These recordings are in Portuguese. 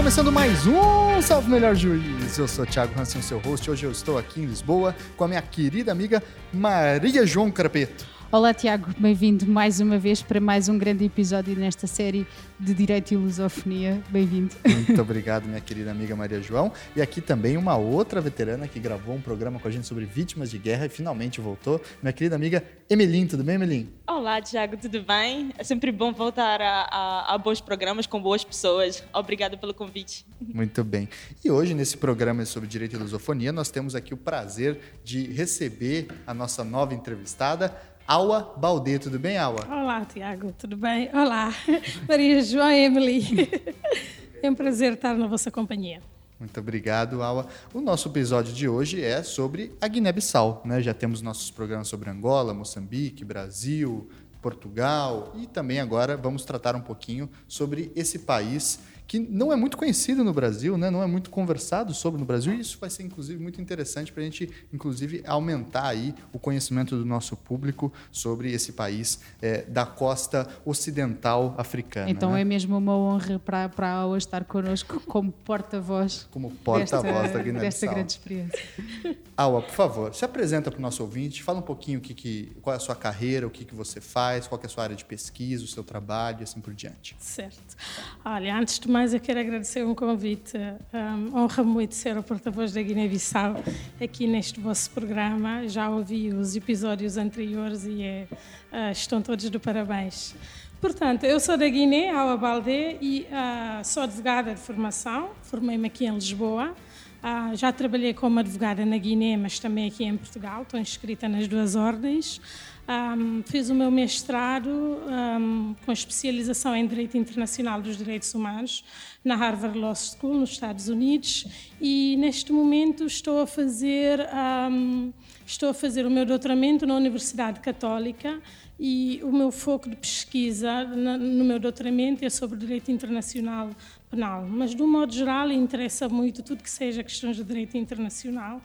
Começando mais um Salve Melhor Juiz. Eu sou Thiago Hansen, seu host. Hoje eu estou aqui em Lisboa com a minha querida amiga Maria João Carapeto. Olá, Tiago, bem-vindo mais uma vez para mais um grande episódio nesta série de Direito e Lusofonia. Bem-vindo. Muito obrigado, minha querida amiga Maria João. E aqui também uma outra veterana que gravou um programa com a gente sobre vítimas de guerra e finalmente voltou, minha querida amiga Emelim. Tudo bem, Emelim? Olá, Tiago, tudo bem? É sempre bom voltar a, a, a bons programas com boas pessoas. Obrigada pelo convite. Muito bem. E hoje, nesse programa sobre direito e lusofonia, nós temos aqui o prazer de receber a nossa nova entrevistada, Aua Baldê. Tudo bem, Aua? Olá, Tiago, tudo bem? Olá, Maria João Emily. É um prazer estar na vossa companhia. Muito obrigado, Aua. O nosso episódio de hoje é sobre a Guiné-Bissau. Né? Já temos nossos programas sobre Angola, Moçambique, Brasil, Portugal e também agora vamos tratar um pouquinho sobre esse país que não é muito conhecido no Brasil, né? não é muito conversado sobre no Brasil, e isso vai ser, inclusive, muito interessante para a gente, inclusive, aumentar aí o conhecimento do nosso público sobre esse país é, da costa ocidental africana. Então né? é mesmo uma honra para, para a hoje estar connosco como porta-voz como porta-voz da Guiné-Bissau. desta grande experiência. Aua, por favor, se apresenta para o nosso ouvinte, fala um pouquinho o que, que, qual é a sua carreira, o que, que você faz, qual é a sua área de pesquisa, o seu trabalho e assim por diante. Certo. Olha, antes de mais, eu quero agradecer um convite. Um, honra muito ser o porta-voz da Guiné-Bissau aqui neste vosso programa. Já ouvi os episódios anteriores e é, uh, estão todos de parabéns. Portanto, eu sou da Guiné, Aua Baldé, e uh, sou advogada de formação. Formei-me aqui em Lisboa. Uh, já trabalhei como advogada na Guiné, mas também aqui em Portugal. Estou inscrita nas duas ordens. Um, fiz o meu mestrado um, com especialização em Direito Internacional dos Direitos Humanos na Harvard Law School, nos Estados Unidos, e neste momento estou a fazer um, estou a fazer o meu doutoramento na Universidade Católica e o meu foco de pesquisa no meu doutoramento é sobre direito internacional penal, mas de um modo geral interessa muito tudo que seja questões de direito internacional,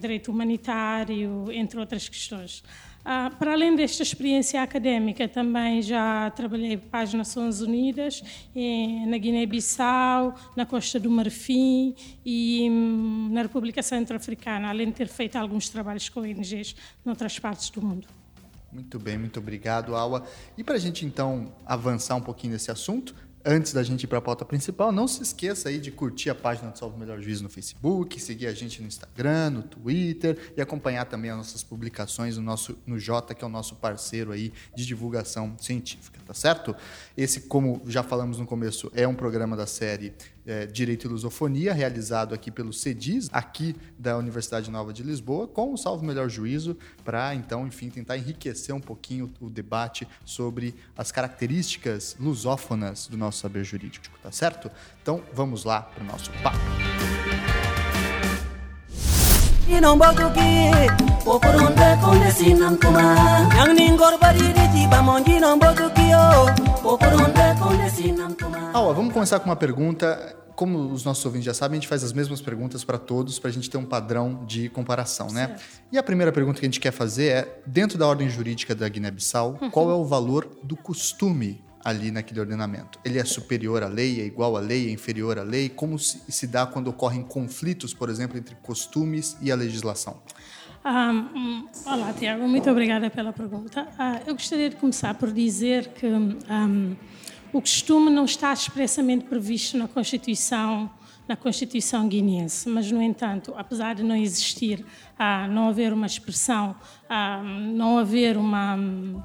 direito humanitário, entre outras questões. Ah, para além desta experiência académica, também já trabalhei para as Nações Unidas, em, na Guiné-Bissau, na Costa do Marfim e hum, na República Centro-Africana, além de ter feito alguns trabalhos com ONGs em outras partes do mundo. Muito bem, muito obrigado, Aua. E para a gente então avançar um pouquinho nesse assunto, antes da gente ir para a pauta principal, não se esqueça aí de curtir a página do Salve Melhor Juízo no Facebook, seguir a gente no Instagram, no Twitter e acompanhar também as nossas publicações no nosso no Jota, que é o nosso parceiro aí de divulgação científica, tá certo? Esse, como já falamos no começo, é um programa da série é, Direito e Lusofonia, realizado aqui pelo CEDIS, aqui da Universidade Nova de Lisboa, com o Salvo Melhor Juízo, para então, enfim, tentar enriquecer um pouquinho o debate sobre as características lusófonas do nosso saber jurídico, tá certo? Então, vamos lá para o nosso papo. Aua, vamos começar com uma pergunta. Como os nossos ouvintes já sabem, a gente faz as mesmas perguntas para todos para a gente ter um padrão de comparação, né? Certo. E a primeira pergunta que a gente quer fazer é: dentro da ordem jurídica da Guiné-Bissau, Uhum. qual é o valor do costume ali naquele ordenamento? Ele é superior à lei, é igual à lei, é inferior à lei? Como se, dá quando ocorrem conflitos, por exemplo, entre costumes e a legislação? Ah, hum, olá, Tiago, muito obrigada pela pergunta. Ah, eu gostaria de começar por dizer que hum, o costume não está expressamente previsto na Constituição, na Constituição guineense, mas, no entanto, apesar de não existir, ah, não haver uma expressão, ah, não haver uma. hum,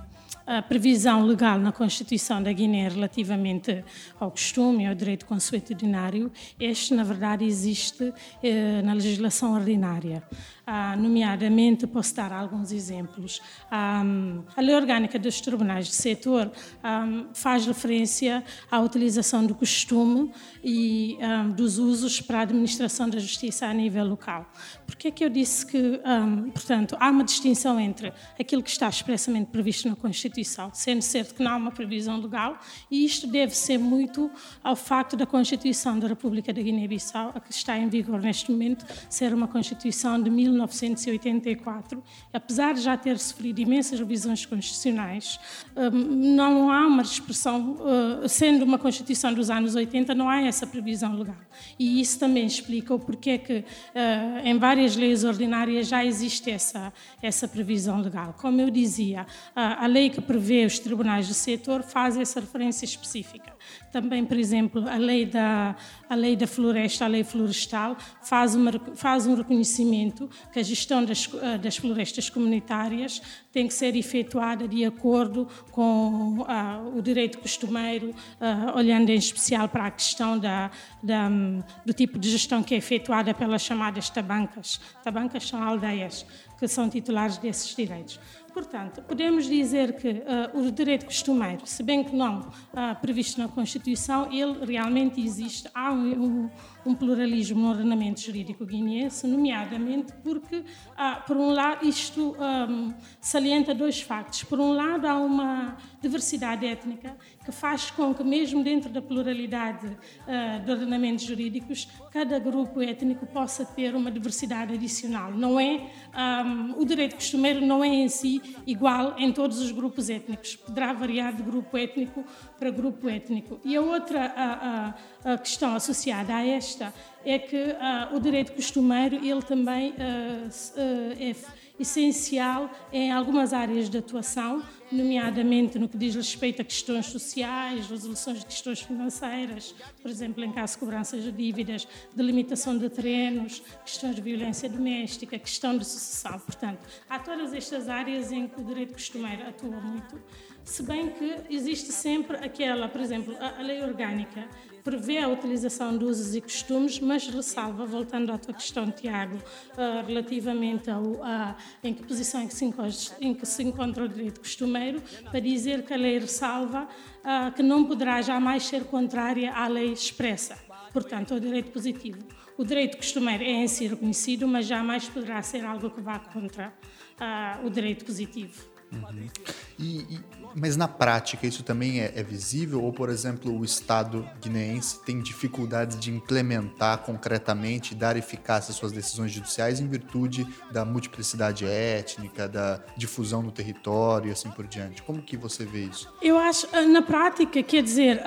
a previsão legal na Constituição da Guiné relativamente ao costume e ao direito consuetudinário, este, na verdade, existe eh, na legislação ordinária. Ah, nomeadamente, posso dar alguns exemplos. Ah, a Lei Orgânica dos Tribunais de Setor ah, faz referência à utilização do costume e ah, dos usos para a administração da justiça a nível local. Por que é que eu disse que, portanto, há uma distinção entre aquilo que está expressamente previsto na Constituição sendo certo que não há uma previsão legal, e isto deve ser muito ao facto da Constituição da República da Guiné-Bissau, que está em vigor neste momento, ser uma Constituição de 1984. Apesar de já ter sofrido imensas revisões constitucionais, hum, não há uma expressão, uh, sendo uma Constituição dos anos 80, não há essa previsão legal. E isso também explica o porquê que uh, em várias leis ordinárias já existe essa, essa previsão legal. Como eu dizia, a, a lei que prevê os tribunais do setor faz essa referência específica. Também, por exemplo, a lei da, a lei da floresta, a lei florestal, faz, uma, faz um reconhecimento que a gestão das, eh, das florestas comunitárias tem que ser efetuada de acordo com uh, o direito costumeiro, uh, olhando em especial para a questão da, da, do tipo de gestão que é efetuada pelas chamadas tabancas. Tabancas são aldeias que são titulares desses direitos. Portanto, podemos dizer que uh, o direito costumeiro, se bem que não uh, previsto na Constituição, ele realmente existe. Há um, um, pluralismo no ordenamento jurídico guineense, nomeadamente porque, uh, por um lado, isto um, salienta dois factos. Por um lado, há uma diversidade étnica que faz com que, mesmo dentro da pluralidade uh, de ordenamentos jurídicos, cada grupo étnico possa ter uma diversidade adicional. Não é um, o direito costumeiro não é em si igual em todos os grupos étnicos. Poderá variar de grupo étnico para grupo étnico. E a outra a, a, a questão associada a esta é que uh, o direito costumeiro ele também uh, uh, é essencial em algumas áreas de atuação, nomeadamente no que diz respeito a questões sociais, resoluções de questões financeiras, por exemplo, em caso de cobranças de dívidas, delimitação de terrenos, questões de violência doméstica, questão de sucessão. Portanto, há todas estas áreas em que o direito costumeiro atua muito, se bem que existe sempre aquela, por exemplo, a lei orgânica prevê a utilização de usos e costumes, mas ressalva, voltando à tua questão, Tiago, uh, relativamente ao, em que posição em que, se encontra, em que se encontra o direito costumeiro, para dizer que a lei ressalva uh, que não poderá jamais ser contrária à lei expressa, portanto, ao direito positivo. O direito costumeiro é em si reconhecido, mas jamais poderá ser algo que vá contra uh, o direito positivo. Uhum. E, e, mas na prática isso também é, é, visível? Ou, por exemplo, o Estado guineense tem dificuldades de implementar concretamente dar eficácia às suas decisões judiciais em virtude da multiplicidade étnica, da difusão no território e assim por diante? Como que você vê isso? Eu acho, ah, na prática, quer dizer,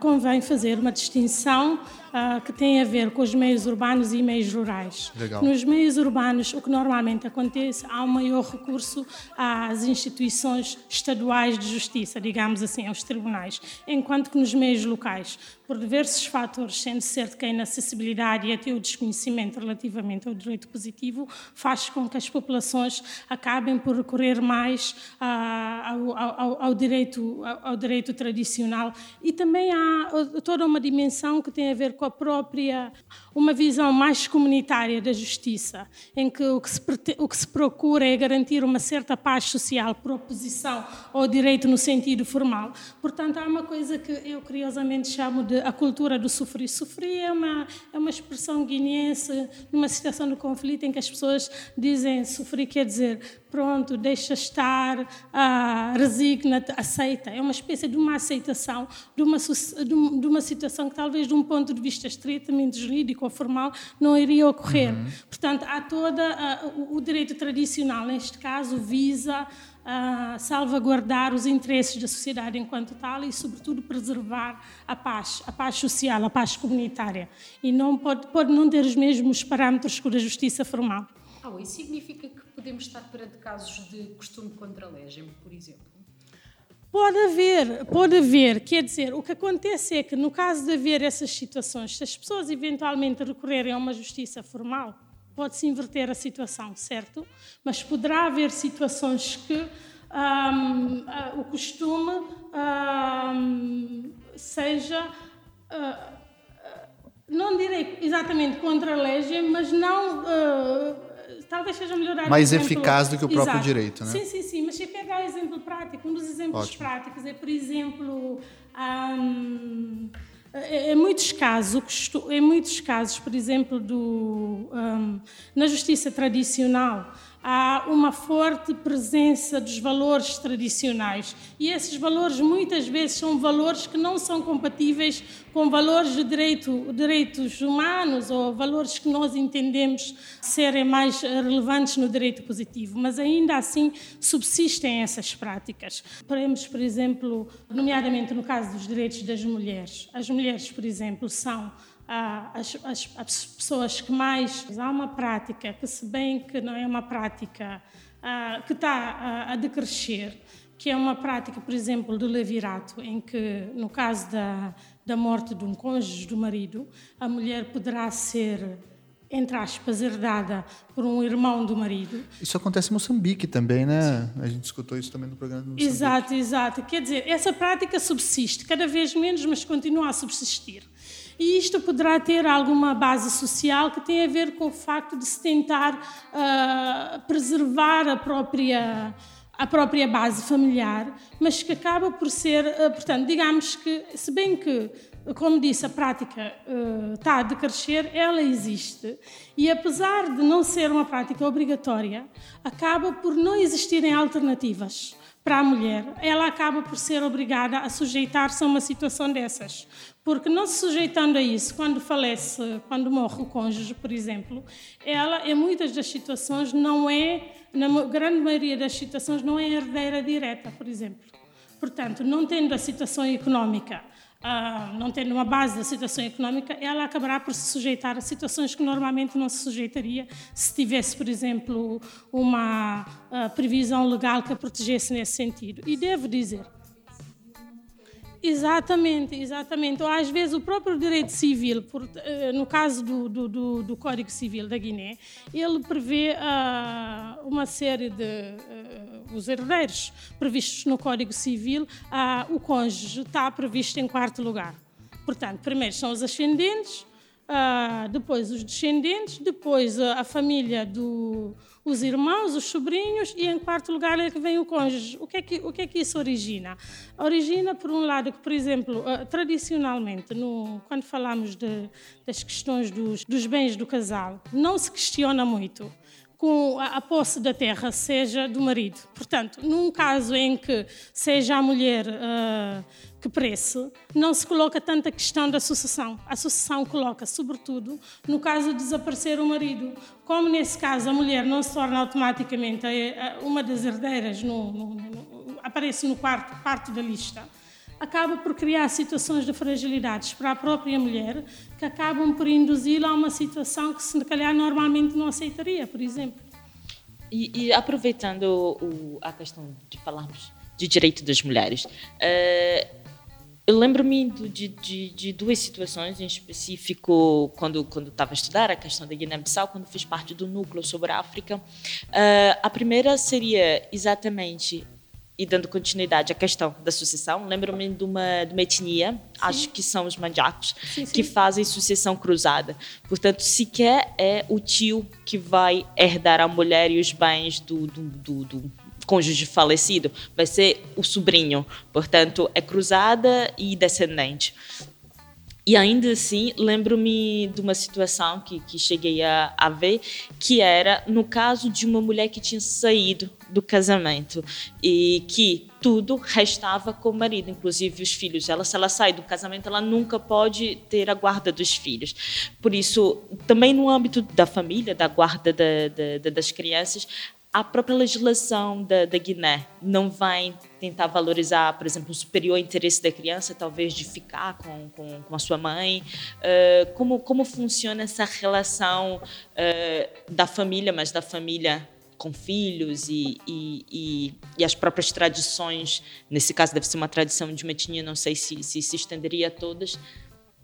convém fazer uma distinção uh, que tem a ver com os meios urbanos e meios rurais. Legal. Nos meios urbanos, o que normalmente acontece, há um maior recurso às instituições estaduais de justiça, digamos assim, aos tribunais, enquanto que nos meios locais, por diversos fatores, sendo certo que a inacessibilidade e até o desconhecimento relativamente ao direito positivo, faz com que as populações acabem por recorrer mais ao, ao, ao, direito, ao direito tradicional. E também há toda uma dimensão que tem a ver com a própria, uma visão mais comunitária da justiça, em que o que se, o que se procura é garantir uma certa paz social por oposição ao direito no sentido formal. Portanto, há uma coisa que eu curiosamente chamo de a cultura do sofrer. Sofrer é uma, é uma expressão guineense numa situação de conflito em que as pessoas dizem sofrer quer dizer pronto, deixa estar, ah, resigna-te, aceita. É uma espécie de uma aceitação de uma, de uma situação que talvez de um ponto de vista estritamente jurídico ou formal não iria ocorrer. Uhum. Portanto, há toda ah, o direito tradicional, neste caso, visa uh, salvaguardar os interesses da sociedade enquanto tal e, sobretudo, preservar a paz, a paz social, a paz comunitária. E não pode, pode não ter os mesmos parâmetros que a justiça formal. Ah, isso significa que podemos estar perante casos de costume contra legem, por exemplo? Pode haver, pode haver. Quer dizer, o que acontece é que, no caso de haver essas situações, se as pessoas eventualmente recorrerem a uma justiça formal, pode-se inverter a situação, certo? Mas poderá haver situações que um, uh, ah, o costume um, seja, uh, não direi exatamente contra a lei, mas não. Uh, talvez seja melhorar. Mais eficaz do que o próprio Exato. direito, né? Sim, sim, sim. Mas se pegar exemplo prático, um dos exemplos Ótimo. práticos é, por exemplo. Um, é, é, muitos casos, em muitos casos, por exemplo, do, um, na justiça tradicional, há uma forte presença dos valores tradicionais. E esses valores muitas vezes são valores que não são compatíveis com valores de direito, direitos humanos ou valores que nós entendemos serem mais relevantes no direito positivo. Mas ainda assim subsistem essas práticas. Podemos, por exemplo, nomeadamente no caso dos direitos das mulheres. As mulheres, por exemplo, são as, as, as, pessoas que mais. Há uma prática que, se bem que não é uma prática uh, que está a, a decrescer, que é uma prática, por exemplo, do levirato, em que, no caso da, da morte de um cônjuge do marido, a mulher poderá ser entre aspas, herdada por um irmão do marido. Isso acontece em Moçambique também, né? A gente escutou isso também no programa do Moçambique. Exato, exato. Quer dizer, essa prática subsiste, cada vez menos, mas continua a subsistir. E isto poderá ter alguma base social que tem a ver com o facto de se tentar uh, preservar a própria a própria base familiar, mas que acaba por ser, uh, portanto, digamos que, se bem que, como disse, a prática uh, está a decrescer, ela existe e, apesar de não ser uma prática obrigatória, acaba por não existirem alternativas para a mulher, ela acaba por ser obrigada a sujeitar-se a uma situação dessas. Porque não se sujeitando a isso, quando falece, quando morre o cônjuge, por exemplo, ela, em muitas das situações, não é, na grande maioria das situações, não é herdeira direta, por exemplo. Portanto, não tendo a situação económica uh, não tendo uma base da situação económica, ela acabará por se sujeitar a situações que normalmente não se sujeitaria se tivesse, por exemplo, uma uh, previsão legal que a protegesse nesse sentido. E devo dizer, Exatamente, exatamente. Ou às vezes o próprio direito civil, por, eh, no caso do, do, do, Código Civil da Guiné, ele prevê uh, uma série de uh, os herdeiros previstos no Código Civil, uh, o cônjuge está previsto em quarto lugar. Portanto, primeiro são os ascendentes, depois os descendentes, depois a família do os irmãos, os sobrinhos e, em quarto lugar, é que vem o cônjuge. O que é que, o que, é que isso origina? Origina, por um lado, que, por exemplo, uh, tradicionalmente, no, quando falamos de, das questões dos, dos bens do casal, não se questiona muito com a, a posse da terra seja do marido. Portanto, num caso em que seja a mulher uh, que prece, não se coloca tanta questão da sucessão. A sucessão coloca, sobretudo, no caso de desaparecer o marido. Como nesse caso a mulher não se torna automaticamente uma das herdeiras, no, no, no, aparece no quarto, quarto da lista, acaba por criar situações de fragilidades para a própria mulher que acabam por induzi-la a uma situação que, se calhar, normalmente não aceitaria, por exemplo. E, e aproveitando o, a questão de falarmos de direito das mulheres, uh, eu lembro-me de, de, de, duas situações em específico quando quando estava a estudar a questão da Guiné-Bissau, quando fiz parte do núcleo sobre a África. Uh, a primeira seria exatamente e dando continuidade à questão da sucessão, lembro-me de uma, de uma etnia, sim. acho que são os mandiacos, sim, sim. que fazem sucessão cruzada. Portanto, sequer é o tio que vai herdar a mulher e os bens do, do, do, do cônjuge falecido, vai ser o sobrinho. Portanto, é cruzada e descendente. E ainda assim, lembro-me de uma situação que, que cheguei a, a, ver, que era no caso de uma mulher que tinha saído do casamento e que tudo restava com o marido, inclusive os filhos. Ela, se ela sai do casamento, ela nunca pode ter a guarda dos filhos. Por isso, também no âmbito da família, da guarda da, da, das crianças, a própria legislação da, da, Guiné não vai tentar valorizar, por exemplo, o superior interesse da criança, talvez de ficar com, com, com a sua mãe? Uh, como, como funciona essa relação uh, da família, mas da família com filhos e, e, e, e, as próprias tradições? Nesse caso, deve ser uma tradição de uma não sei se, se se estenderia a todas,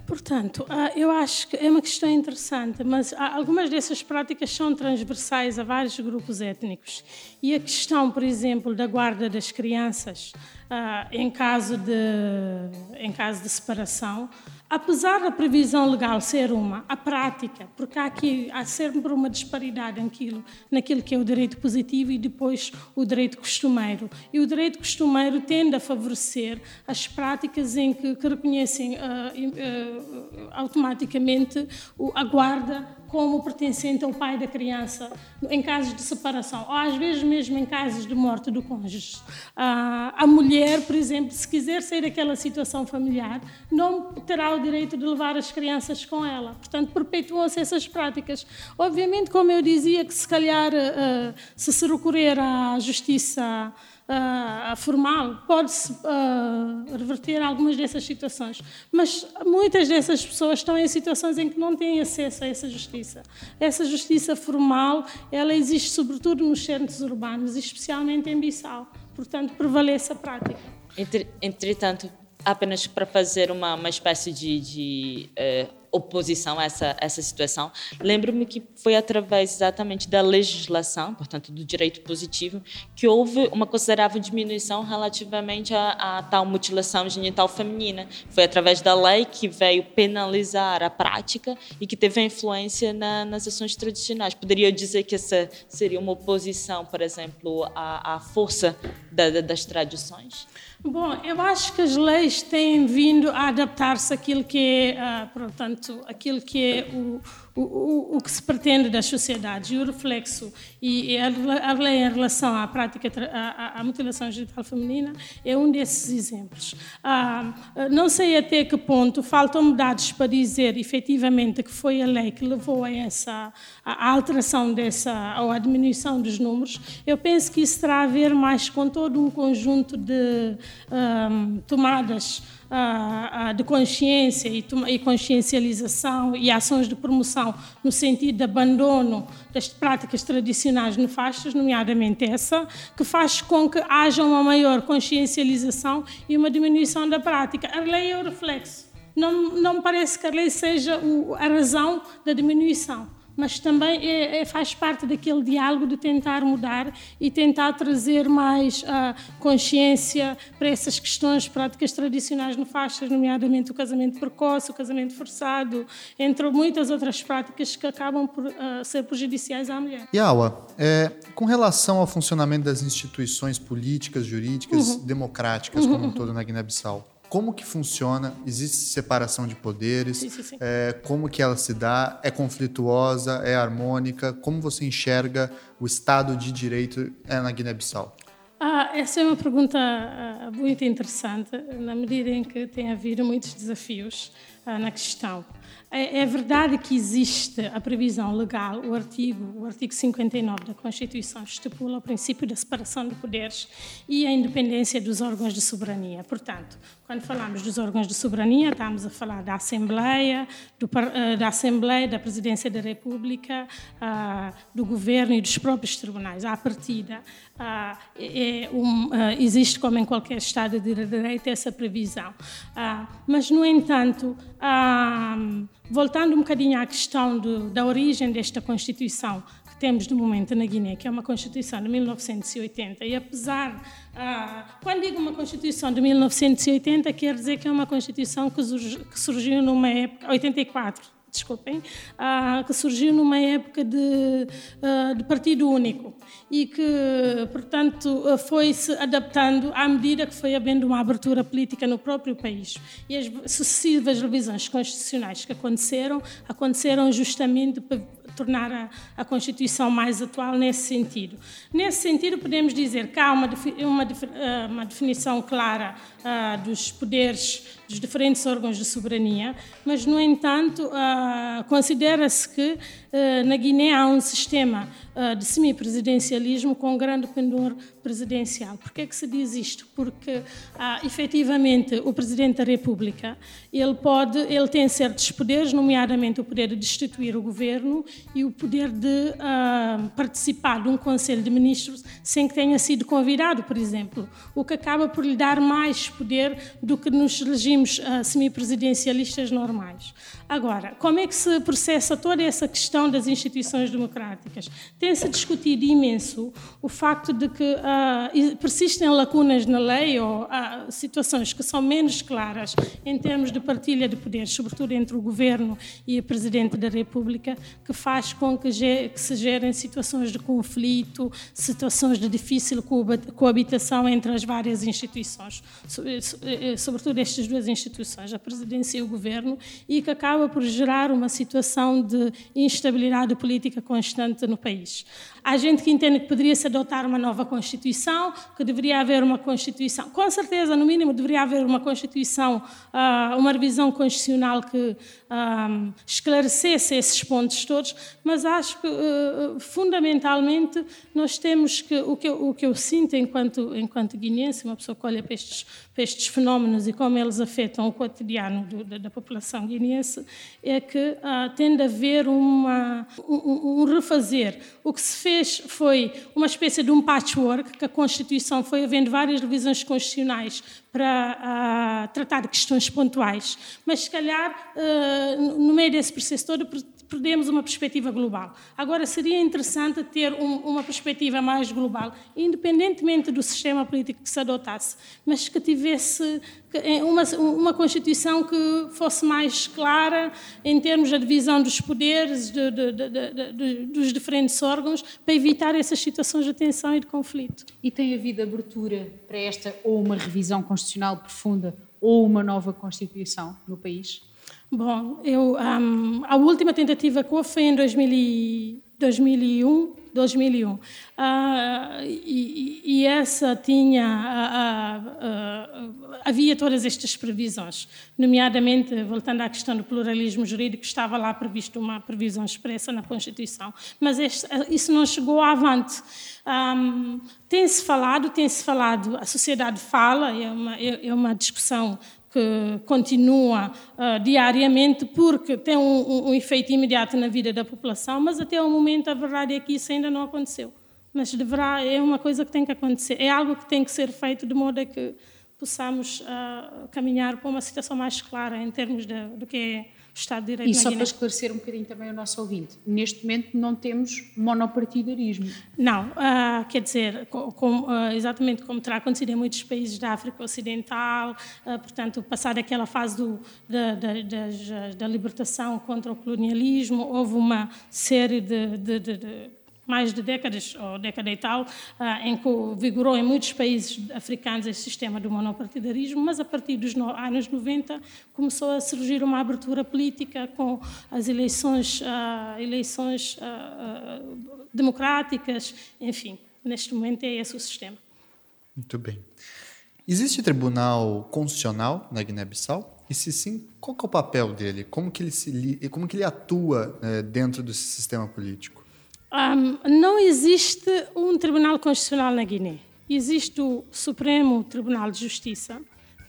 Portanto, ah, eu acho que é uma questão interessante, mas algumas dessas práticas são transversais a vários grupos étnicos. E a questão, por exemplo, da guarda das crianças ah, em caso de, em caso de separação, apesar da previsão legal ser uma, a prática, porque há aqui há sempre uma disparidade naquilo, naquilo que é o direito positivo e depois o direito costumeiro. E o direito costumeiro tende a favorecer as práticas em que, que reconhecem uh, uh, automaticamente a guarda como pertencente ao pai da criança em casos de separação, ou às vezes mesmo em casos de morte do cônjuge. a mulher, por exemplo, se quiser sair daquela situação familiar, não terá o direito de levar as crianças com ela. Portanto, perpetuam-se essas práticas. Obviamente, como eu dizia, que se calhar, se se recorrer à justiça uh, formal, pode-se uh, reverter algumas dessas situações. Mas muitas dessas pessoas estão em situações em que não têm acesso a essa justiça. Essa justiça formal, ela existe sobretudo nos centros urbanos, especialmente em Bissau. Portanto, prevalece a prática. Entretanto, apenas para fazer uma, uma espécie de, de uh, oposição a essa, essa situação. Lembro-me que foi através exatamente da legislação, portanto, do direito positivo, que houve uma considerável diminuição relativamente à, tal mutilação genital feminina. Foi através da lei que veio penalizar a prática e que teve influência na, nas ações tradicionais. Poderia dizer que essa seria uma oposição, por exemplo, à, à força da, da, das tradições? Bom, eu acho que as leis têm vindo a adaptar-se àquilo que é, uh, portanto, aquilo que é o, o, o, que se pretende das sociedades e o reflexo e a, lei em relação à prática à, à, mutilação genital feminina é um desses exemplos. Ah, não sei até que ponto faltam dados para dizer efetivamente que foi a lei que levou a essa a alteração dessa ou a diminuição dos números. Eu penso que isso terá a ver mais com todo um conjunto de um, tomadas de consciência e consciencialização e ações de promoção no sentido de abandono das práticas tradicionais nefastas, nomeadamente essa, que faz com que haja uma maior consciencialização e uma diminuição da prática. A lei é o reflexo. Não, não parece que a lei seja a razão da diminuição mas também é, é, faz parte daquele diálogo de tentar mudar e tentar trazer mais uh, consciência para essas questões, práticas tradicionais nefastas, nomeadamente o casamento precoce, o casamento forçado, entre muitas outras práticas que acabam por uh, ser prejudiciais à mulher. Yawa, é, com relação ao funcionamento das instituições políticas, jurídicas, uhum. democráticas como um todo na Guiné-Bissau, como que funciona? Existe separação de poderes? Sim, sim, sim. É, como que ela se dá? É conflituosa? É harmônica? Como você enxerga o Estado de Direito é, na Guiné-Bissau? Ah, essa é uma pergunta ah, muito interessante, na medida em que tem havido muitos desafios ah, na questão. É, é, verdade que existe a previsão legal, o artigo, o artigo 59 da Constituição estipula o princípio da separação de poderes e a independência dos órgãos de soberania. Portanto, quando falamos dos órgãos de soberania, estamos a falar da Assembleia, do, eh, da Assembleia, da Presidência da República, ah, do Governo e dos próprios tribunais. À partida, ah, é um, ah, existe, como em qualquer Estado de Direito, essa previsão. Mas, no entanto, voltando um bocadinho à questão do, da origem desta Constituição que temos no momento na Guiné, que é uma Constituição de 1980, e apesar, ah, quando digo uma Constituição de 1980, quer dizer que é uma Constituição que, surgiu, que surgiu numa época, 84, desculpem, ah, que surgiu numa época de, ah, de, partido único e que, portanto, foi-se adaptando à medida que foi havendo uma abertura política no próprio país. E as sucessivas revisões constitucionais que aconteceram, aconteceram justamente para tornar a, a, Constituição mais atual nesse sentido. Nesse sentido, podemos dizer que há uma, uma, ah, uma definição clara uh, dos poderes dos diferentes órgãos de soberania, mas, no entanto, uh, considera-se que uh, na Guiné há um sistema uh, de semipresidencialismo com grande pendor presidencial. Por que é que se diz isto? Porque, efetivamente, o Presidente da República ele pode, ele tem certos poderes, nomeadamente o poder de destituir o governo e o poder de participar de um Conselho de Ministros sem que tenha sido convidado, por exemplo, o que acaba por lhe dar mais poder do que nos regimes uh, semipresidencialistas normais. Agora, como é que se processa toda essa questão das instituições democráticas? Tem-se discutido imenso o facto de que uh, persistem lacunas na lei ou situações que são menos claras em termos de partilha de poderes, sobretudo entre o governo e o presidente da República, que faz com que, que se gerem situações de conflito, situações de difícil coabitação entre as várias instituições, sobretudo estas duas as instituições, a presidência e o governo, e que acaba por gerar uma situação de instabilidade política constante no país. Há gente que entende que poderia-se adotar uma nova Constituição, que deveria haver uma Constituição, com certeza, no mínimo, deveria haver uma Constituição, ah, uma revisão constitucional que ah, esclarecesse esses pontos todos, mas acho que, ah, fundamentalmente, nós temos que, o que, eu, o que eu sinto enquanto, enquanto uma pessoa que olha para estes, para estes fenómenos e como eles afetam o cotidiano da, da, população guineense, é que tende a haver uma, um, um refazer. O que se fez fez foi uma espécie de um patchwork, que a Constituição foi havendo várias revisões constitucionais para uh, tratar de questões pontuais, mas se calhar, uh, no meio desse processo todo, perdemos uma perspectiva global. Agora, seria interessante ter um, uma perspectiva mais global, independentemente do sistema político que se adotasse, mas que tivesse é, uma, uma Constituição que fosse mais clara em termos da divisão dos poderes, de, de, de, dos diferentes órgãos, para evitar essas situações de tensão e de conflito. E tem havido abertura para esta ou uma revisão constitucional profunda ou uma nova Constituição no país? Bom, eu, um, a última tentativa que foi em 2000, 2001, 2001. Uh, e, e, essa tinha, uh, uh, havia todas estas previsões, nomeadamente, voltando à questão do pluralismo jurídico, estava lá previsto uma previsão expressa na Constituição, mas este, isso não chegou avante. Um, tem-se falado, tem-se falado, a sociedade fala, é uma, é, é uma discussão que continua uh, diariamente porque tem um, um, efeito imediato na vida da população, mas até o momento a verdade é que isso ainda não aconteceu. Mas deverá, é uma coisa que tem que acontecer, é algo que tem que ser feito de modo a que possamos uh, caminhar para uma situação mais clara em termos de, do que é Estado de Direito. E só para esclarecer um bocadinho também o nosso ouvinte, neste momento não temos monopartidarismo. Não, uh, quer dizer, com, com, uh, exatamente como terá acontecido em muitos países da África Ocidental, uh, portanto, passar aquela fase do, da, da, da, da, libertação contra o colonialismo, houve uma série de, de, de, de mais de décadas, ou década e tal, ah, em que vigorou em muitos países africanos esse sistema do monopartidarismo, mas a partir dos anos 90 começou a surgir uma abertura política com as eleições, ah, eleições ah, democráticas, enfim, neste momento é esse o sistema. Muito bem. Existe tribunal constitucional na Guiné-Bissau? E se sim, qual é o papel dele? Como que ele, se, como que ele atua eh, dentro desse sistema político? Um, não existe um Tribunal Constitucional na Guiné. Existe o Supremo Tribunal de Justiça,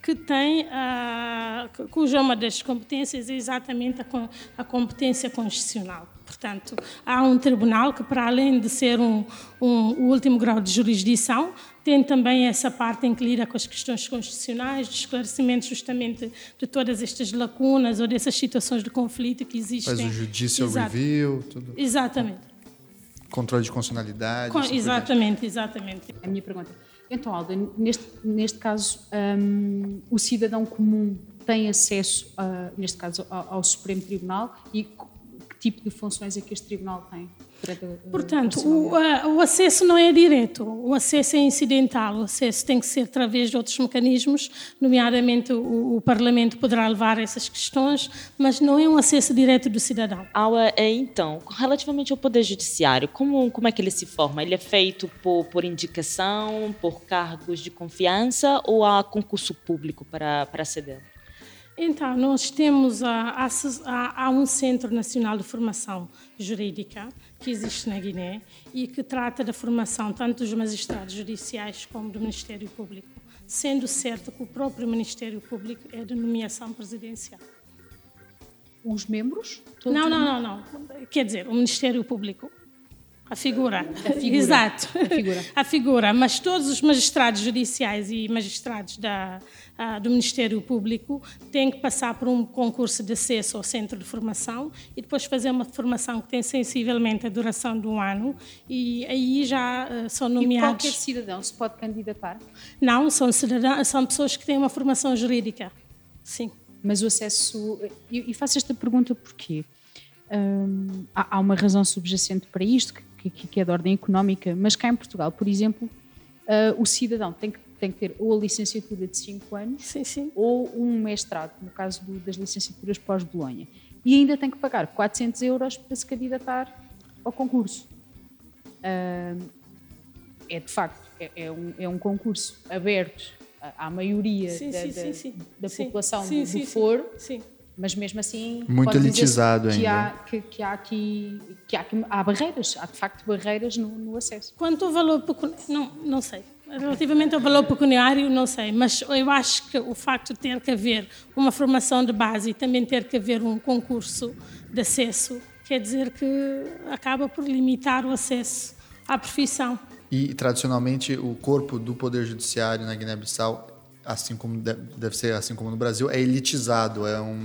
que tem, uh, cuja uma das competências é exatamente a, a, competência constitucional. Portanto, há um tribunal que, para além de ser um, um, o último grau de jurisdição, tem também essa parte em que lida com as questões constitucionais, de esclarecimento justamente de todas estas lacunas ou dessas situações de conflito que existem. Faz o judicial Exato. review, tudo. Exatamente. Controle de constitucionalidade. Com, exatamente, exatamente. A minha pergunta. Então, Alda, neste, neste caso, um, o cidadão comum tem acesso, a, neste caso, ao, ao Supremo Tribunal e que tipo de funções é que este tribunal tem? Portanto, o, o, acesso não é direto, o acesso é incidental, o acesso tem que ser através de outros mecanismos, nomeadamente o, o Parlamento poderá levar essas questões, mas não é um acesso direto do cidadão. Aula, é, então, relativamente ao Poder Judiciário, como, como é que ele se forma? Ele é feito por, por indicação, por cargos de confiança ou há concurso público para, para aceder? Então, nós temos a, a, a, um Centro Nacional de Formação Jurídica que existe na Guiné e que trata da formação tanto dos magistrados judiciais como do Ministério Público, sendo certo que o próprio Ministério Público é de nomeação presidencial. Os membros? Não, não, não, não. Quer dizer, o Ministério Público a figura. A figura. Exato. A figura. A figura. Mas todos os magistrados judiciais e magistrados da, uh, do Ministério Público têm que passar por um concurso de acesso ao centro de formação e depois fazer uma formação que tem sensivelmente a duração de um ano e aí já uh, são nomeados. E qualquer cidadão se pode candidatar? Não, são, cidadãos, são pessoas que têm uma formação jurídica. Sim. Mas o acesso. E faço esta pergunta porquê? Um, há, há uma razão subjacente para isto, que que, que é de ordem económica, mas cá em Portugal, por exemplo, uh, o cidadão tem que tem que ter ou a licenciatura de 5 anos Sim, sim. ou um mestrado, no caso do, das licenciaturas pós-Bolonha. E ainda tem que pagar 400 euros para se candidatar ao concurso. Ah, é de facto, é, é um, é um concurso aberto à, maioria Sim, da, sim, da- sim, da população do, sim, do sim. foro, Sim. Mas mesmo assim Muito elitizado que ainda. há, que, que há aqui que há, aqui- há barreiras, há de facto barreiras no, no acesso. Quanto ao valor pecuniário, não, não sei. Relativamente ao valor pecuniário, não sei, mas eu acho que o facto de ter que haver uma formação de base e também ter que haver um concurso de acesso, quer dizer que acaba por limitar o acesso à profissão. E tradicionalmente o corpo do poder judiciário na Guiné-Bissau, assim como de- deve ser assim como no Brasil, é elitizado. É um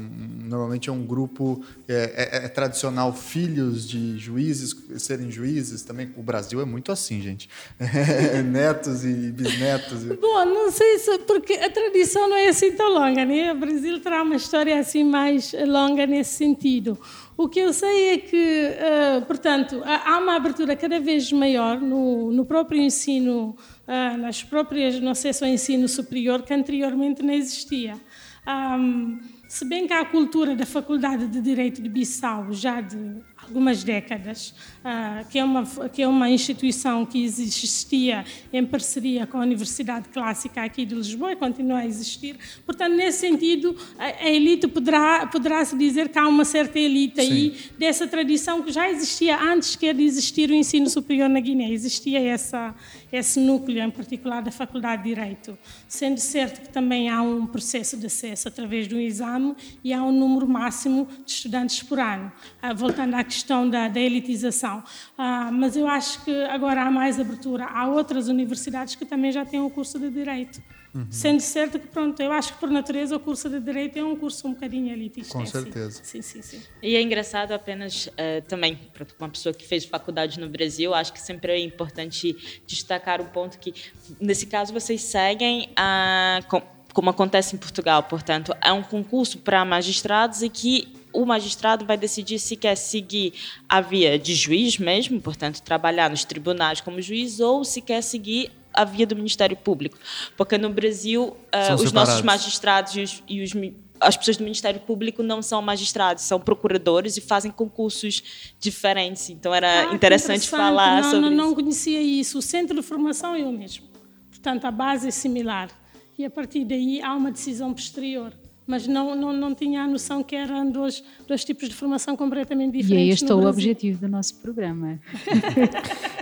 normalmente é um grupo é, é- é tradicional filhos de juízes serem juízes também. O Brasil é muito assim, gente. Netos e bisnetos. Bom, não sei se porque a tradição não é assim tão longa, né? O Brasil terá uma história assim mais longa nesse sentido. O que eu sei é que, eh, portanto, há uma abertura cada vez maior no, no próprio ensino, ah, nas próprias, no acesso ao ensino superior, que anteriormente não existia. Ahm, se bem que a cultura da Faculdade de Direito de Bissau já de algumas décadas, ah, que, é uma, que é uma instituição que existia em parceria com a Universidade Clássica aqui de Lisboa e continua a existir. Portanto, nesse sentido, a, elite poderá, poderá se dizer que há uma certa elite aí dessa tradição que já existia antes que de existir o ensino superior na Guiné. Existia essa, esse núcleo, em particular da Faculdade de Direito. Sendo certo que também há um processo de acesso através de um exame e há um número máximo de estudantes por ano. Ah, voltando à questão da, da elitização. Ah, mas eu acho que agora há mais abertura. Há outras universidades que também já têm o curso de Direito. Sendo certo que, pronto, eu acho que por natureza o curso de Direito é um curso um bocadinho elitista. Com é, sim. certeza. Sim, sim, sim. E é engraçado apenas eh, também, para uma pessoa que fez faculdade no Brasil, acho que sempre é importante destacar o ponto que, nesse caso, vocês seguem a, com- como acontece em Portugal, portanto, é um concurso para magistrados e que o magistrado vai decidir se quer seguir a via de juiz mesmo, portanto, trabalhar nos tribunais como juiz, ou se quer seguir a via do Ministério Público. Porque no Brasil, São os separados. nossos magistrados e os, e os as pessoas do Ministério Público não são magistrados, são procuradores e fazem concursos diferentes. Então era Ah, que interessante falar não, sobre não, não isso. conhecia isso. O centro de formação é o mesmo. Portanto, a base é similar. E a partir daí há uma decisão posterior. Mas não, não, não tinha a noção que eram dois, dois tipos de formação completamente E diferentes. é este no o objetivo do nosso programa.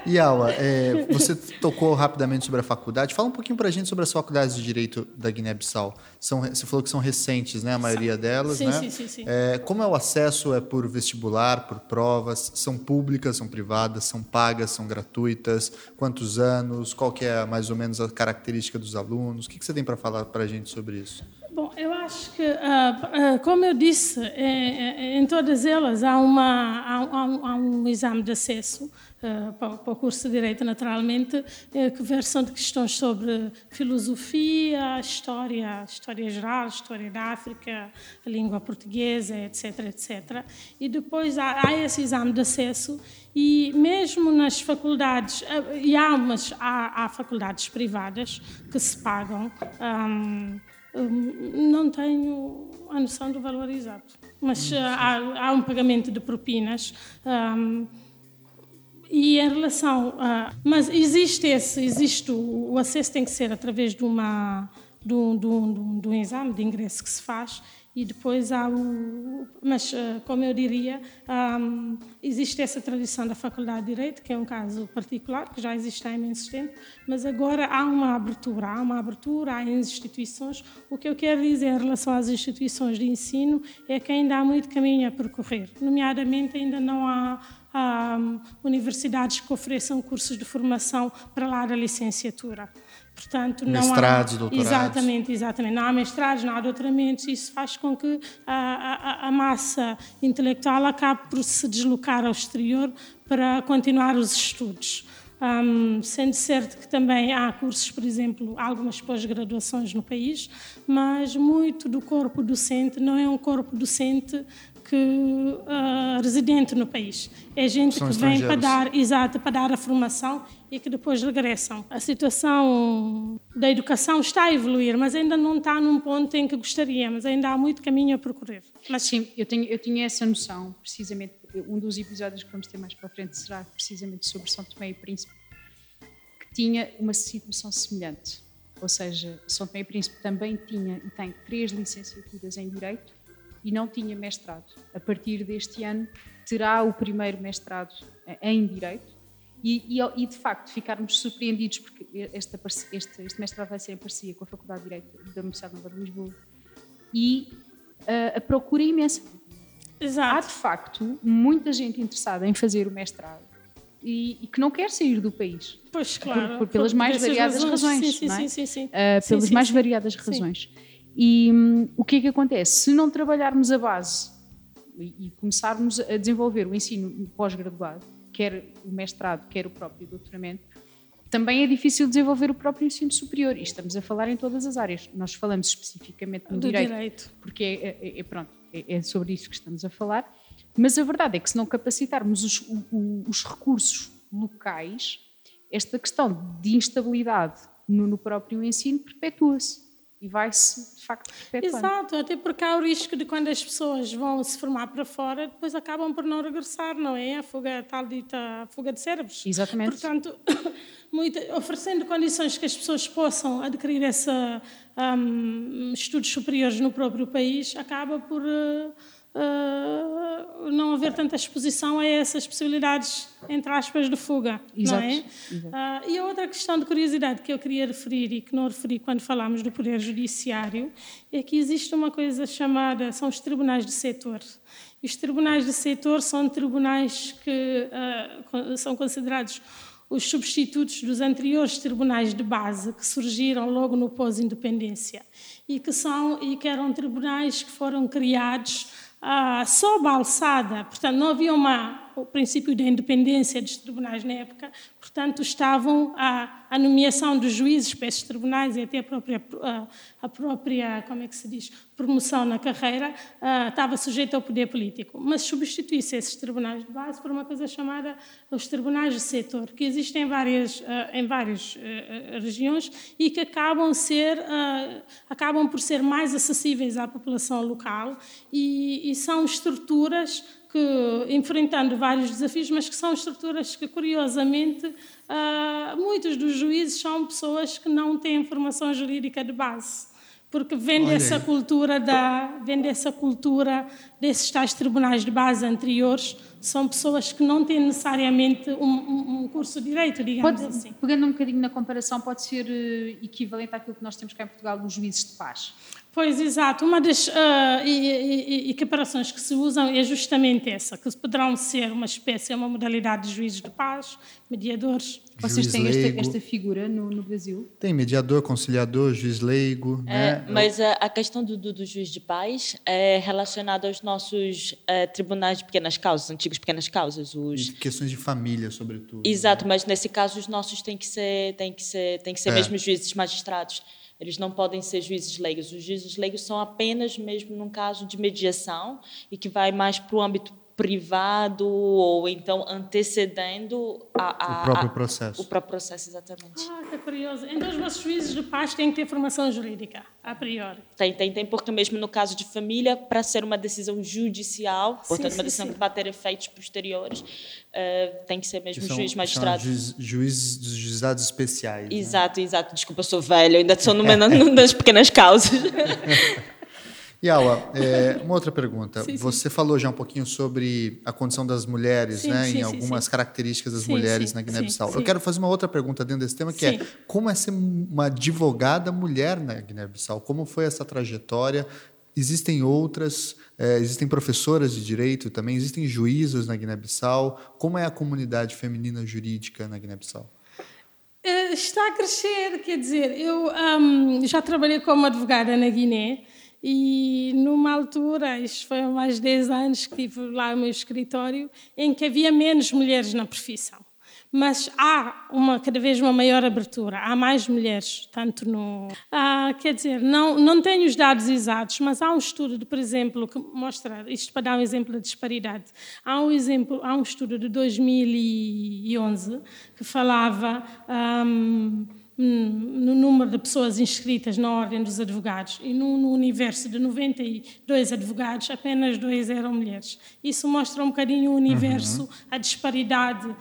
E Aula, é, você tocou rapidamente sobre a faculdade. Fala um pouquinho para a gente sobre as faculdades de direito da Guiné-Bissau. São, você falou que são recentes, né? A maioria delas, Sim, né? sim, sim, sim. É, como é o acesso? É por vestibular, por provas? São públicas, são privadas, são pagas, são gratuitas? Quantos anos? Qual que é mais ou menos a característica dos alunos? O que, que você tem para falar para a gente sobre isso? Bom, eu acho que, ah, ah, como eu disse, é, é, em todas elas há, uma, há, um, há um exame de acesso ah, para, o curso de Direito, naturalmente, eh, que versam de questões sobre filosofia, história, história geral, história da África, língua portuguesa, etc, etc. E depois há, há esse exame de acesso e mesmo nas faculdades, e há, umas, há, há faculdades privadas que se pagam, Hum, Não tenho a noção do valor exato, mas ah, há, há um pagamento de propinas. hum, e em relação a. Mas existe esse, existe o, o acesso tem que ser através de, uma, um, de, um, de um- de um exame de ingresso que se faz e depois há o. Mas, ah, como eu diria, hum, existe essa tradição da Faculdade de Direito, que é um caso particular, que já existe há imenso tempo, mas agora há uma abertura, há uma abertura, há instituições. O que eu quero dizer em relação às instituições de ensino é que ainda há muito caminho a percorrer, nomeadamente ainda não há há hum, universidades que ofereçam cursos de formação para lá da licenciatura. Portanto, não Mestrados, há, doutorados. Exatamente, exatamente. Não há mestrados, não há doutoramentos. Isso faz com que a, a- a massa intelectual acabe por se deslocar ao exterior para continuar os estudos. Hum, sendo certo que também há cursos, por exemplo, algumas pós-graduações no país, mas muito do corpo docente não é um corpo docente que uh, residente no país. É gente São que vem para dar, exato, para dar a formação e que depois regressam. A situação da educação está a evoluir, mas ainda não está num ponto em que gostaríamos. Ainda há muito caminho a percorrer. Mas sim, eu tenho eu tinha essa noção, precisamente. Um dos episódios que vamos ter mais para frente será precisamente sobre São Tomé e Príncipe, que tinha uma situação semelhante. Ou seja, São Tomé e Príncipe também tinha e tem três licenciaturas em Direito e não tinha mestrado. A partir deste ano terá o primeiro mestrado em Direito e, e, e de facto ficarmos surpreendidos porque este, este, este, mestrado vai ser em parceria com a Faculdade de Direito da Universidade Nova de Lisboa e uh, a procura é imensa. Exato. Há de facto muita gente interessada em fazer o mestrado e, e, que não quer sair do país. Pois, claro. Por, por, pelas mais variadas razões. razões sim, sim, é? sim, sim, uh, pelas mais variadas razões. E um, o que é que acontece? Se não trabalharmos a base e, e começarmos a desenvolver o ensino pós-graduado, quer o mestrado, quer o próprio doutoramento, também é difícil desenvolver o próprio ensino superior. E estamos a falar em todas as áreas. Nós falamos especificamente no direito, direito, porque é, é, é pronto, é, é, sobre isso que estamos a falar. Mas a verdade é que se não capacitarmos os, os recursos locais, esta questão de instabilidade no, no próprio ensino perpetua-se e vai-se de facto perpetuando. Exato, até porque há o risco de quando as pessoas vão se formar para fora, depois acabam por não regressar, não é? A fuga, tal dita a fuga de cérebros. Exatamente. Portanto, muito, oferecendo condições que as pessoas possam adquirir essa, um, estudos superiores no próprio país, acaba por. Uh, uh, não haver tanta exposição a essas possibilidades, entre aspas, de fuga. Exato. Não é? Uh, e a outra questão de curiosidade que eu queria referir e que não referi quando falámos do Poder Judiciário é que existe uma coisa chamada, são os tribunais de setor. Os tribunais de setor são tribunais que uh, são considerados os substitutos dos anteriores tribunais de base que surgiram logo no pós-independência e que são e que eram tribunais que foram criados ah, sob a alçada, portanto, não havia uma, o princípio da independência dos tribunais na época, portanto, estavam a, nomeação dos juízes para esses tribunais e até a própria, a, a própria, como é que se diz, promoção na carreira, ah, estava sujeita ao poder político. Mas substituísse esses tribunais de base por uma coisa chamada os tribunais de setor, que existem em várias, ah, em várias ah, regiões e que acabam, ser, acabam por ser mais acessíveis à população local e, e são estruturas que, enfrentando vários desafios, mas que são estruturas que, curiosamente, uh, muitos dos juízes são pessoas que não têm formação jurídica de base porque vem dessa cultura da vem dessa cultura desses tais tribunais de base anteriores são pessoas que não têm necessariamente um, um, um curso de direito digamos pode, assim pegando um bocadinho na comparação pode ser uh, equivalente àquilo que nós temos cá em Portugal dos juízes de paz Pois, exato. Uma das uh, equiparações que se usam é justamente essa, que poderão ser uma espécie, uma modalidade de juízes de paz, mediadores. Vocês têm esta, esta, figura no, no, Brasil? Tem mediador, conciliador, juiz leigo. É, né? Mas a, a questão do, do, do, juiz de paz é relacionada aos nossos é, tribunais de pequenas causas, antigos pequenas causas. Os... questões de família, sobretudo. Exato, né? mas nesse caso os nossos têm que ser, têm que ser, têm que ser é. mesmo juízes magistrados. Eles não podem ser juízes leigos. Os juízes leigos são apenas mesmo num caso de mediação e que vai mais para o âmbito privado ou então antecedendo a, a, o próprio processo. A, o próprio processo, exatamente. Ah, que curioso. Então, os vossos juízes de paz têm que ter formação jurídica, a priori? Tem, tem, tem, porque mesmo no caso de família, para ser uma decisão judicial, sim, portanto, sim, uma decisão sim. que vai ter efeitos posteriores, uh, tem que ser mesmo são, juiz magistrado. Juiz, juiz dos juizados especiais. Né? Exato, né? exato. Desculpa, eu sou velho, ainda sou numa das pequenas causas. Yawa, é, uma outra pergunta. Sim, Você sim. falou já um pouquinho sobre a condição das mulheres, sim, né, em algumas características das mulheres na Guiné-Bissau. Eu quero fazer uma outra pergunta dentro desse tema, que é como é ser uma advogada mulher na Guiné-Bissau? Como foi essa trajetória? Existem outras, é, existem professoras de direito também, existem juízos na Guiné-Bissau. Como é a comunidade feminina jurídica na Guiné-Bissau? Eh, está a crescer, quer dizer, eu um, já trabalhei como advogada na Guiné e numa altura, isto foi há mais de 10 anos que tive lá o meu escritório, em que havia menos mulheres na profissão. mas há uma cada vez uma maior abertura, há mais mulheres, tanto no... Ah, quer dizer, não, não tenho os dados exatos, mas há um estudo, de, por exemplo, que mostra, isto para dar um exemplo da disparidade, há um, exemplo, há um estudo de 2011 que falava... Um, no número de pessoas inscritas na Ordem dos Advogados e no, no, universo de 92 advogados, apenas dois eram mulheres. Isso mostra um bocadinho o universo, uhum. a disparidade uh,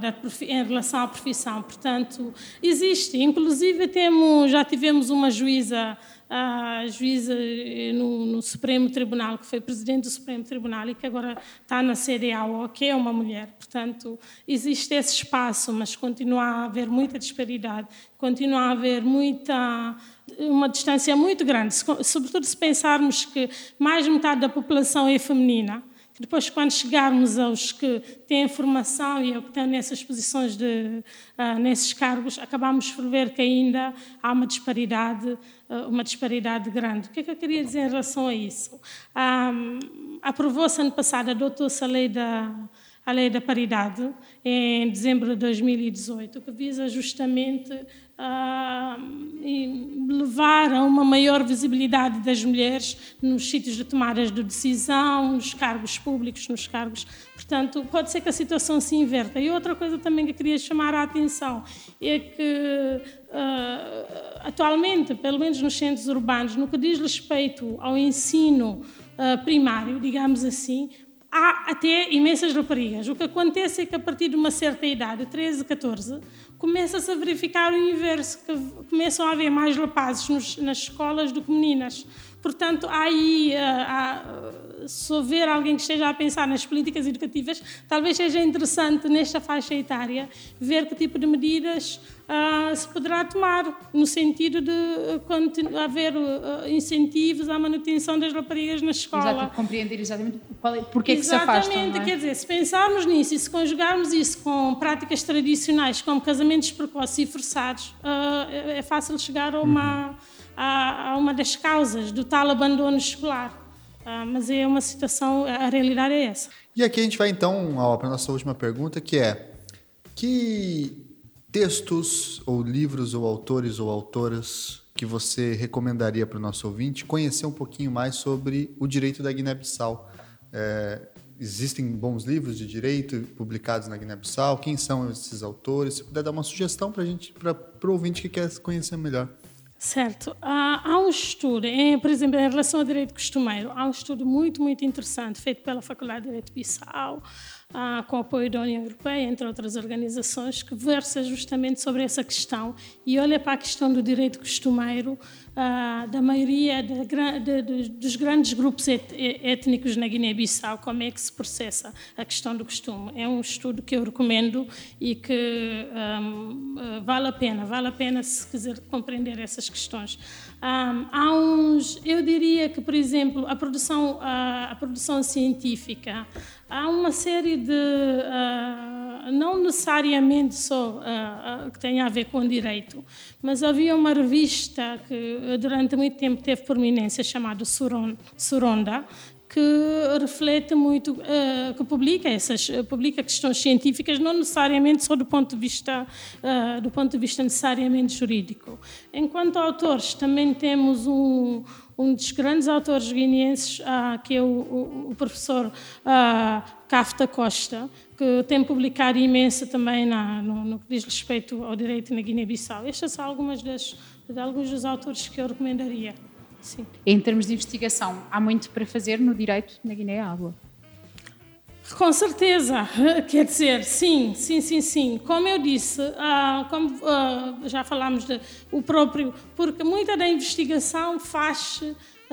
da, em relação à profissão. Portanto, existe. Inclusive, temos, já tivemos uma juíza a juíza eh, no, no, Supremo Tribunal, que foi presidente do Supremo Tribunal e que agora está na CDAO, que é uma mulher. Portanto, existe esse espaço, mas continua a haver muita disparidade, continua a haver muita uma distância muito grande, sobretudo se pensarmos que mais de metade da população é feminina depois, quando chegarmos aos que têm formação e ao que estão nessas posições, de, uh, nesses cargos, acabamos por ver que ainda há uma disparidade, uh, uma disparidade grande. O que é que eu queria dizer em relação a isso? Um, Aprovou-se ano passado, adotou-se a lei da a lei da paridade em dezembro de 2018, que visa justamente levar a uma maior visibilidade das mulheres nos sítios de tomadas de decisão, nos cargos públicos, nos cargos. Portanto, pode ser que a situação se inverta. E outra coisa também que eu queria chamar a atenção é que uh, atualmente, pelo menos nos centros urbanos, no que diz respeito ao ensino uh, primário, digamos assim, há até imensas raparigas. O que acontece é que a partir de uma certa idade, 13, 14, começa-se a verificar o inverso, que começam a haver mais rapazes nos, nas escolas do que meninas. Portanto, há aí, eh, há, se houver alguém que esteja a pensar nas políticas educativas, talvez seja interessante, nesta faixa etária, ver que tipo de medidas uh, se poderá tomar, no sentido de haver uh, incentivos à manutenção das raparigas na escola. Exato, compreender exatamente qual é, porque é que se afastam. Exatamente, é? quer dizer, se pensarmos nisso e se conjugarmos isso com práticas tradicionais, como casamentos precoces e forçados, uh, é fácil chegar a uma, a, a uma das causas do tal abandono escolar. Uh, mas é uma situação, a realidade é essa. E aqui a gente vai então para a nossa última pergunta, que é que textos ou livros ou autores ou autoras que você recomendaria para o nosso ouvinte conhecer um pouquinho mais sobre o direito da Guiné-Bissau? É, existem bons livros de direito publicados na Guiné-Bissau? Quem são esses autores? Se puder dar uma sugestão para gente, para o ouvinte que quer conhecer melhor. Certo. Há, há um estudo, em, por exemplo, em relação ao direito costumeiro, há um estudo muito, muito interessante feito pela Faculdade de Direito Bissau, ah, com apoio da União Europeia, entre outras organizações, que versa justamente sobre essa questão e olha para a questão do direito costumeiro ah, da maioria de, de, de, dos grandes grupos et, étnicos na Guiné-Bissau, como é que se processa a questão do costume. É um estudo que eu recomendo e que um, ah, vale a pena, vale a pena se quiser compreender essas questões. Um, há uns, eu diria que, por exemplo, a produção, a, a produção científica, há uma série de, uh, não necessariamente só uh, uh, que tenha a ver com direito, mas havia uma revista que durante muito tempo teve prominência chamada Suronda, que reflete muito, uh, que publica essas, uh, publica questões científicas, não necessariamente só do ponto de vista, do ponto de vista necessariamente jurídico. Enquanto autores, também temos um, um dos grandes autores guineenses, que é o, professor Cafta Costa, que tem publicado imenso também no, que diz respeito ao direito na Guiné-Bissau. Estas são algumas das, de alguns dos autores que eu recomendaria. Sim. Em termos de investigação, há muito para fazer no direito na Guiné-Água. Com certeza, quer dizer, sim, sim, sim, sim. Como eu disse, uh, como uh, já falámos de o próprio, porque muita da investigação faz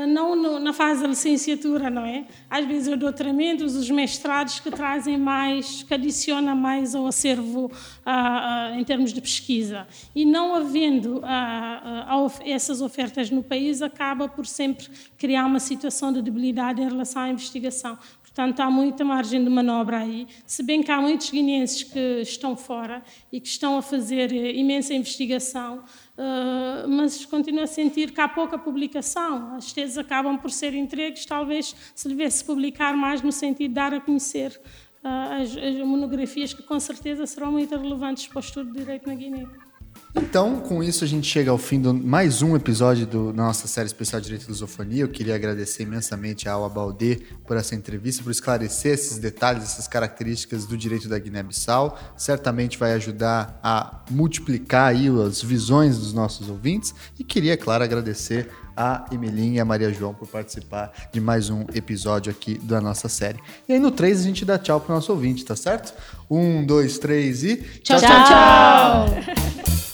não no, na fase da licenciatura, não é? Às vezes os doutoramentos, os mestrados que trazem mais, que adicionam mais ao acervo ah, ah, em termos de pesquisa. E não havendo ah, essas ofertas no país, acaba por sempre criar uma situação de debilidade em relação à investigação. Portanto, há muita margem de manobra aí, se bem que há muitos guineenses que estão fora e que estão a fazer eh, imensa investigação, uh, mas continuo a sentir que há pouca publicação. As teses acabam por ser entregues, talvez se devesse publicar mais no sentido de dar a conhecer as, as monografias que com certeza serão muito relevantes para o estudo de direito na Guiné. Então, com isso, a gente chega ao fim de mais um episódio do, da nossa série especial Direito e Lusofonia. Eu queria agradecer imensamente a Aua Baldê por essa entrevista, por esclarecer esses detalhes, essas características do direito da Guiné-Bissau. Certamente vai ajudar a multiplicar aí as visões dos nossos ouvintes. E queria, claro, agradecer a Emelinha e a Maria João por participar de mais um episódio aqui da nossa série. E aí no 3 a gente dá tchau pro nosso ouvinte, tá certo? Um, dois, três e. tchau! tchau. tchau. tchau.